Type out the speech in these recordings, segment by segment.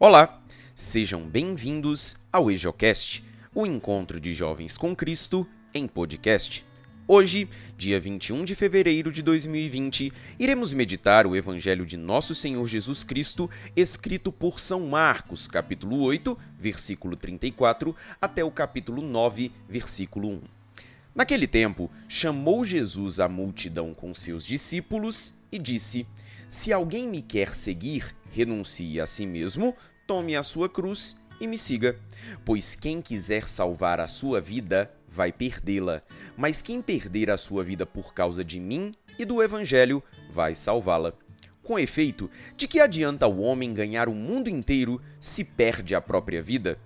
Olá, sejam bem-vindos ao EJOcast, o encontro de jovens com Cristo em podcast. Hoje, dia 21 de fevereiro de 2020, iremos meditar o Evangelho de Nosso Senhor Jesus Cristo, escrito por São Marcos, capítulo 8, versículo 34, até o capítulo 9, versículo 1. Naquele tempo, chamou Jesus a multidão com seus discípulos e disse: Se alguém me quer seguir, renuncie a si mesmo, tome a sua cruz e me siga. Pois quem quiser salvar a sua vida, vai perdê-la. Mas quem perder a sua vida por causa de mim e do Evangelho, vai salvá-la. Com efeito, de que adianta o homem ganhar o mundo inteiro se perde a própria vida?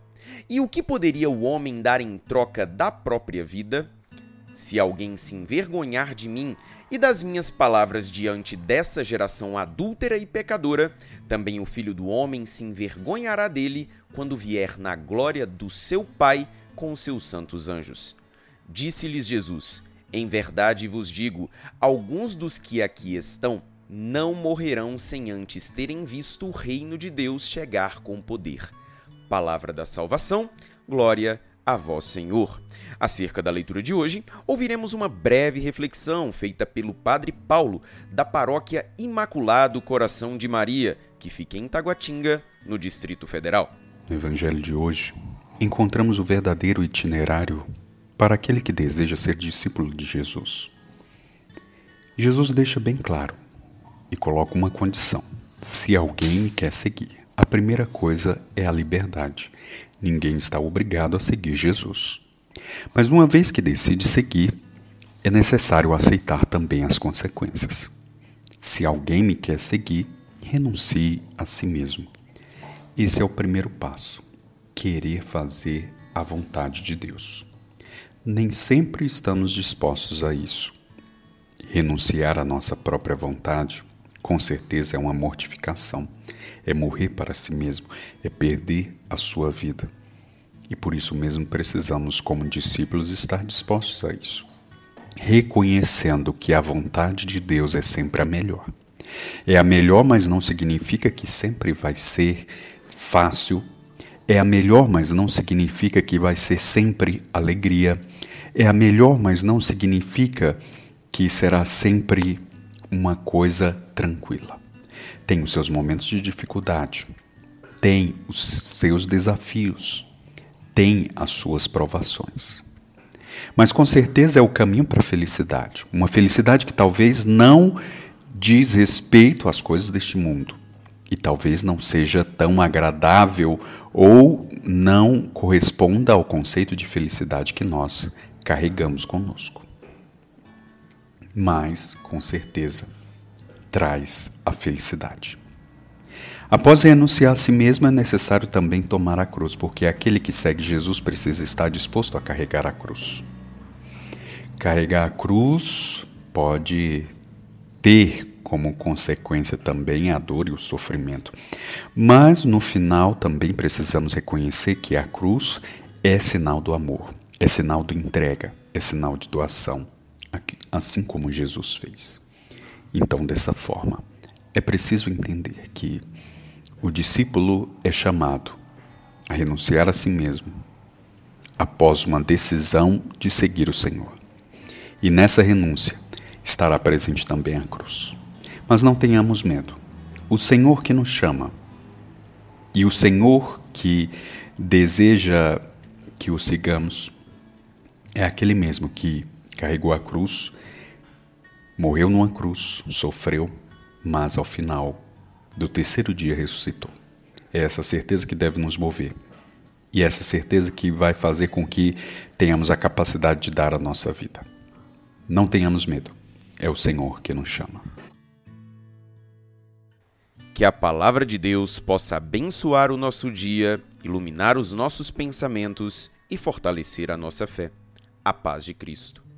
E o que poderia o homem dar em troca da própria vida? Se alguém se envergonhar de mim e das minhas palavras diante dessa geração adúltera e pecadora, também o filho do homem se envergonhará dele quando vier na glória do seu Pai com os seus santos anjos. Disse-lhes Jesus: Em verdade vos digo, alguns dos que aqui estão não morrerão sem antes terem visto o reino de Deus chegar com poder. Palavra da salvação, glória a a vós, Senhor. Acerca da leitura de hoje, ouviremos uma breve reflexão feita pelo Padre Paulo, da paróquia Imaculado Coração de Maria, que fica em Taguatinga, no Distrito Federal. No Evangelho de hoje, encontramos o verdadeiro itinerário para aquele que deseja ser discípulo de Jesus. Jesus deixa bem claro e coloca uma condição: se alguém me quer seguir, a primeira coisa é a liberdade. Ninguém está obrigado a seguir Jesus. Mas uma vez que decide seguir, é necessário aceitar também as consequências. Se alguém me quer seguir, renuncie a si mesmo. Esse é o primeiro passo: querer fazer a vontade de Deus. Nem sempre estamos dispostos a isso. Renunciar à nossa própria vontade com certeza é uma mortificação, é morrer para si mesmo, é perder a sua vida. E por isso mesmo precisamos, como discípulos, estar dispostos a isso, reconhecendo que a vontade de Deus é sempre a melhor. É a melhor, mas não significa que sempre vai ser fácil. É a melhor, mas não significa que vai ser sempre alegria. É a melhor, mas não significa que será sempre uma coisa tranquila. Tem os seus momentos de dificuldade, tem os seus desafios, tem as suas provações. Mas com certeza é o caminho para a felicidade. Uma felicidade que talvez não diz respeito às coisas deste mundo e talvez não seja tão agradável ou não corresponda ao conceito de felicidade que nós carregamos conosco mas, com certeza, traz a felicidade. Após renunciar a si mesmo, é necessário também tomar a cruz, porque aquele que segue Jesus precisa estar disposto a carregar a cruz. Carregar a cruz pode ter como consequência também a dor e o sofrimento. Mas no final também precisamos reconhecer que a cruz é sinal do amor, é sinal de entrega, é sinal de doação, assim como Jesus fez. Então, dessa forma, é preciso entender que o discípulo é chamado a renunciar a si mesmo após uma decisão de seguir o Senhor. E nessa renúncia estará presente também a cruz. Mas não tenhamos medo. O Senhor que nos chama e o Senhor que deseja que o sigamos é aquele mesmo que carregou a cruz, morreu numa cruz, sofreu, mas ao final do terceiro dia ressuscitou. É essa certeza que deve nos mover. E essa certeza que vai fazer com que tenhamos a capacidade de dar a nossa vida. Não tenhamos medo. É o Senhor que nos chama. Que a palavra de Deus possa abençoar o nosso dia, iluminar os nossos pensamentos e fortalecer a nossa fé. A paz de Cristo.